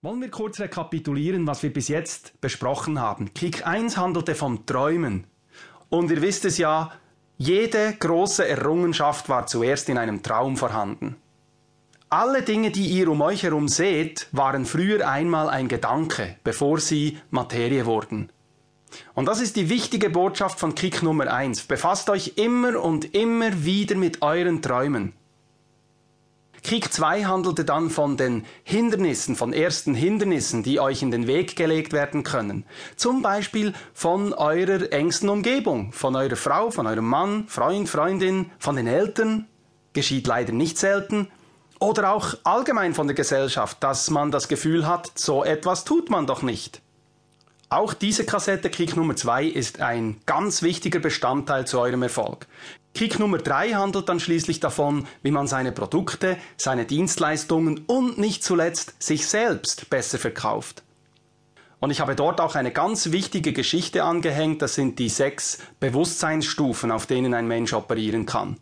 Wollen wir kurz rekapitulieren, was wir bis jetzt besprochen haben. Kick 1 handelte vom Träumen. Und ihr wisst es ja, jede große Errungenschaft war zuerst in einem Traum vorhanden. Alle Dinge, die ihr um euch herum seht, waren früher einmal ein Gedanke, bevor sie Materie wurden. Und das ist die wichtige Botschaft von Kick Nummer 1. Befasst euch immer und immer wieder mit euren Träumen. Krieg 2 handelte dann von den Hindernissen, von ersten Hindernissen, die euch in den Weg gelegt werden können. Zum Beispiel von eurer engsten Umgebung, von eurer Frau, von eurem Mann, Freund, Freundin, von den Eltern, geschieht leider nicht selten, oder auch allgemein von der Gesellschaft, dass man das Gefühl hat, so etwas tut man doch nicht. Auch diese Kassette Krieg Nummer 2 ist ein ganz wichtiger Bestandteil zu eurem Erfolg. Kick Nummer 3 handelt dann schließlich davon, wie man seine Produkte, seine Dienstleistungen und nicht zuletzt sich selbst besser verkauft. Und ich habe dort auch eine ganz wichtige Geschichte angehängt, das sind die sechs Bewusstseinsstufen, auf denen ein Mensch operieren kann.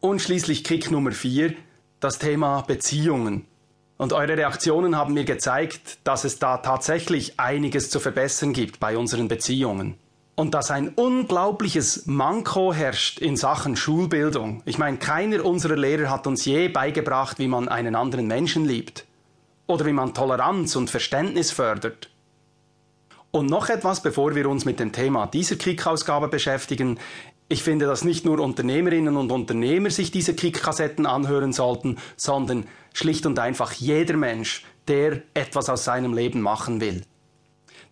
Und schließlich Kick Nummer 4, das Thema Beziehungen. Und eure Reaktionen haben mir gezeigt, dass es da tatsächlich einiges zu verbessern gibt bei unseren Beziehungen und dass ein unglaubliches Manko herrscht in Sachen Schulbildung. Ich meine, keiner unserer Lehrer hat uns je beigebracht, wie man einen anderen Menschen liebt oder wie man Toleranz und Verständnis fördert. Und noch etwas, bevor wir uns mit dem Thema dieser Kick-Ausgabe beschäftigen. Ich finde, dass nicht nur Unternehmerinnen und Unternehmer sich diese Kick-Kassetten anhören sollten, sondern schlicht und einfach jeder Mensch, der etwas aus seinem Leben machen will.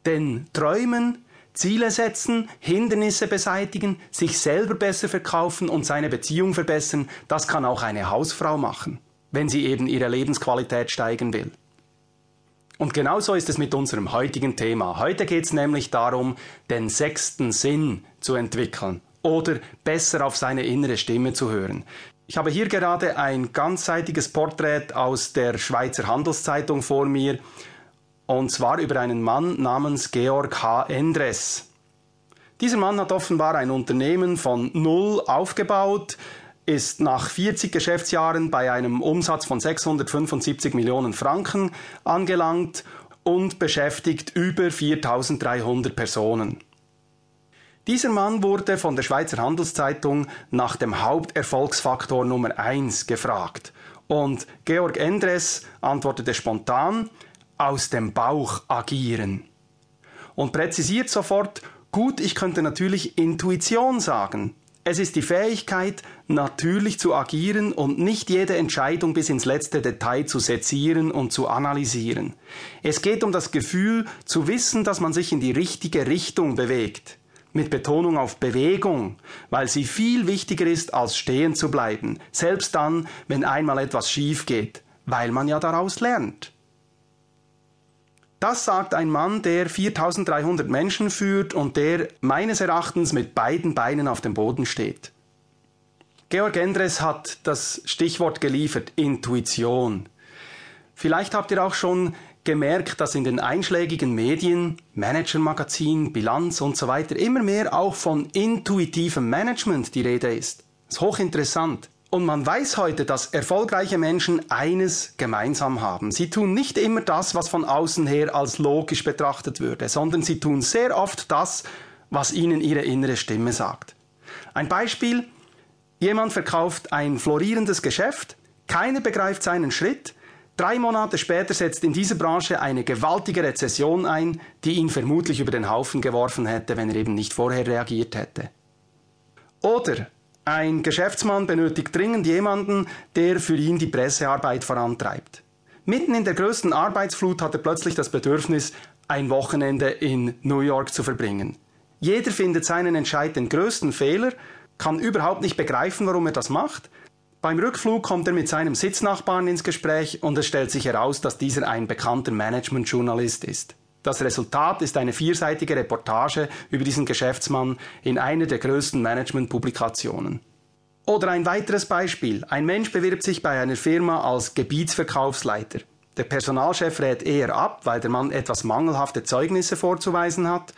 Denn Träumen Ziele setzen, Hindernisse beseitigen, sich selber besser verkaufen und seine Beziehung verbessern, das kann auch eine Hausfrau machen, wenn sie eben ihre Lebensqualität steigern will. Und genauso ist es mit unserem heutigen Thema. Heute geht es nämlich darum, den sechsten Sinn zu entwickeln oder besser auf seine innere Stimme zu hören. Ich habe hier gerade ein ganzseitiges Porträt aus der Schweizer Handelszeitung vor mir und zwar über einen Mann namens Georg H. Endres. Dieser Mann hat offenbar ein Unternehmen von null aufgebaut, ist nach 40 Geschäftsjahren bei einem Umsatz von 675 Millionen Franken angelangt und beschäftigt über 4300 Personen. Dieser Mann wurde von der Schweizer Handelszeitung nach dem Haupterfolgsfaktor Nummer 1 gefragt. Und Georg Endres antwortete spontan, aus dem Bauch agieren. Und präzisiert sofort, gut, ich könnte natürlich Intuition sagen. Es ist die Fähigkeit, natürlich zu agieren und nicht jede Entscheidung bis ins letzte Detail zu sezieren und zu analysieren. Es geht um das Gefühl zu wissen, dass man sich in die richtige Richtung bewegt. Mit Betonung auf Bewegung, weil sie viel wichtiger ist, als stehen zu bleiben, selbst dann, wenn einmal etwas schief geht, weil man ja daraus lernt. Das sagt ein Mann, der 4300 Menschen führt und der meines Erachtens mit beiden Beinen auf dem Boden steht. Georg Endres hat das Stichwort geliefert, Intuition. Vielleicht habt ihr auch schon gemerkt, dass in den einschlägigen Medien, Managermagazin, Bilanz und so weiter immer mehr auch von intuitivem Management die Rede ist. Das ist hochinteressant. Und man weiß heute, dass erfolgreiche Menschen eines gemeinsam haben. Sie tun nicht immer das, was von außen her als logisch betrachtet würde, sondern sie tun sehr oft das, was ihnen ihre innere Stimme sagt. Ein Beispiel, jemand verkauft ein florierendes Geschäft, keiner begreift seinen Schritt, Drei Monate später setzt in dieser Branche eine gewaltige Rezession ein, die ihn vermutlich über den Haufen geworfen hätte, wenn er eben nicht vorher reagiert hätte. Oder ein Geschäftsmann benötigt dringend jemanden, der für ihn die Pressearbeit vorantreibt. Mitten in der größten Arbeitsflut hat er plötzlich das Bedürfnis, ein Wochenende in New York zu verbringen. Jeder findet seinen Entscheid den größten Fehler, kann überhaupt nicht begreifen, warum er das macht. Beim Rückflug kommt er mit seinem Sitznachbarn ins Gespräch und es stellt sich heraus, dass dieser ein bekannter Managementjournalist ist. Das Resultat ist eine vierseitige Reportage über diesen Geschäftsmann in einer der größten Management-Publikationen. Oder ein weiteres Beispiel. Ein Mensch bewirbt sich bei einer Firma als Gebietsverkaufsleiter. Der Personalchef rät eher ab, weil der Mann etwas mangelhafte Zeugnisse vorzuweisen hat.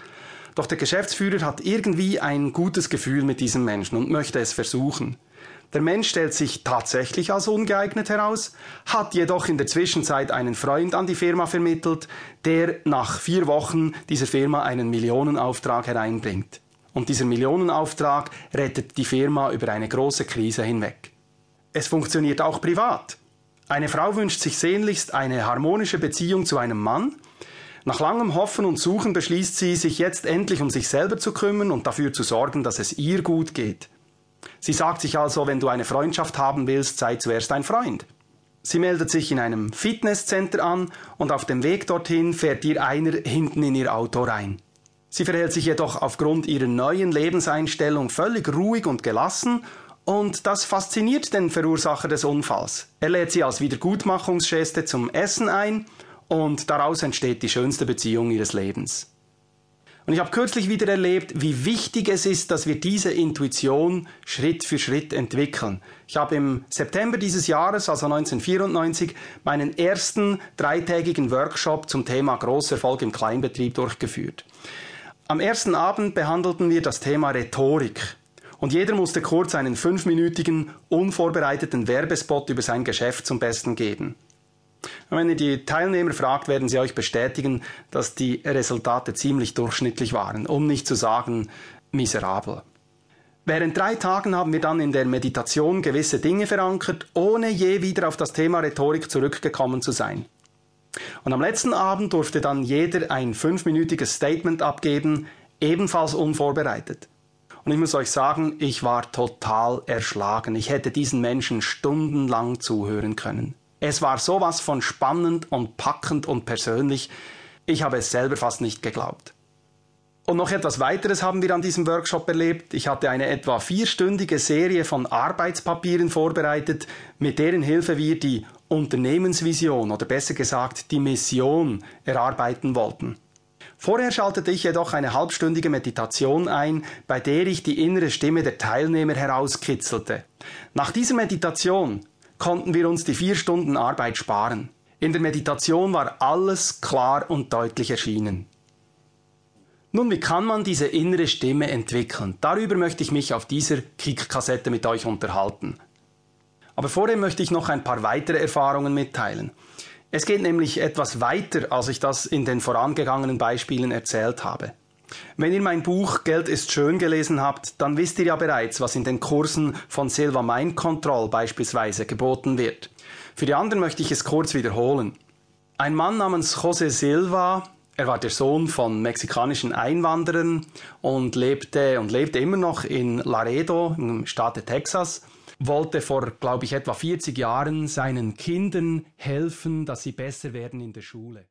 Doch der Geschäftsführer hat irgendwie ein gutes Gefühl mit diesem Menschen und möchte es versuchen. Der Mensch stellt sich tatsächlich als ungeeignet heraus, hat jedoch in der Zwischenzeit einen Freund an die Firma vermittelt, der nach vier Wochen dieser Firma einen Millionenauftrag hereinbringt. Und dieser Millionenauftrag rettet die Firma über eine große Krise hinweg. Es funktioniert auch privat. Eine Frau wünscht sich sehnlichst eine harmonische Beziehung zu einem Mann. Nach langem Hoffen und Suchen beschließt sie, sich jetzt endlich um sich selber zu kümmern und dafür zu sorgen, dass es ihr gut geht. Sie sagt sich also, wenn du eine Freundschaft haben willst, sei zuerst ein Freund. Sie meldet sich in einem Fitnesscenter an und auf dem Weg dorthin fährt ihr einer hinten in ihr Auto rein. Sie verhält sich jedoch aufgrund ihrer neuen Lebenseinstellung völlig ruhig und gelassen und das fasziniert den Verursacher des Unfalls. Er lädt sie als Wiedergutmachungsgeste zum Essen ein und daraus entsteht die schönste Beziehung ihres Lebens. Und ich habe kürzlich wieder erlebt, wie wichtig es ist, dass wir diese Intuition Schritt für Schritt entwickeln. Ich habe im September dieses Jahres, also 1994, meinen ersten dreitägigen Workshop zum Thema Großerfolg im Kleinbetrieb durchgeführt. Am ersten Abend behandelten wir das Thema Rhetorik. Und jeder musste kurz einen fünfminütigen, unvorbereiteten Werbespot über sein Geschäft zum Besten geben. Und wenn ihr die Teilnehmer fragt, werden sie euch bestätigen, dass die Resultate ziemlich durchschnittlich waren, um nicht zu sagen miserabel. Während drei Tagen haben wir dann in der Meditation gewisse Dinge verankert, ohne je wieder auf das Thema Rhetorik zurückgekommen zu sein. Und am letzten Abend durfte dann jeder ein fünfminütiges Statement abgeben, ebenfalls unvorbereitet. Und ich muss euch sagen, ich war total erschlagen. Ich hätte diesen Menschen stundenlang zuhören können. Es war sowas von spannend und packend und persönlich. Ich habe es selber fast nicht geglaubt. Und noch etwas weiteres haben wir an diesem Workshop erlebt. Ich hatte eine etwa vierstündige Serie von Arbeitspapieren vorbereitet, mit deren Hilfe wir die Unternehmensvision oder besser gesagt die Mission erarbeiten wollten. Vorher schaltete ich jedoch eine halbstündige Meditation ein, bei der ich die innere Stimme der Teilnehmer herauskitzelte. Nach dieser Meditation konnten wir uns die vier Stunden Arbeit sparen. In der Meditation war alles klar und deutlich erschienen. Nun, wie kann man diese innere Stimme entwickeln? Darüber möchte ich mich auf dieser Kick-Kassette mit euch unterhalten. Aber vorher möchte ich noch ein paar weitere Erfahrungen mitteilen. Es geht nämlich etwas weiter, als ich das in den vorangegangenen Beispielen erzählt habe. Wenn ihr mein Buch Geld ist schön gelesen habt, dann wisst ihr ja bereits, was in den Kursen von Silva Mind Control beispielsweise geboten wird. Für die anderen möchte ich es kurz wiederholen. Ein Mann namens José Silva, er war der Sohn von mexikanischen Einwanderern und lebte und lebte immer noch in Laredo im Staate Texas, wollte vor, glaube ich, etwa 40 Jahren seinen Kindern helfen, dass sie besser werden in der Schule.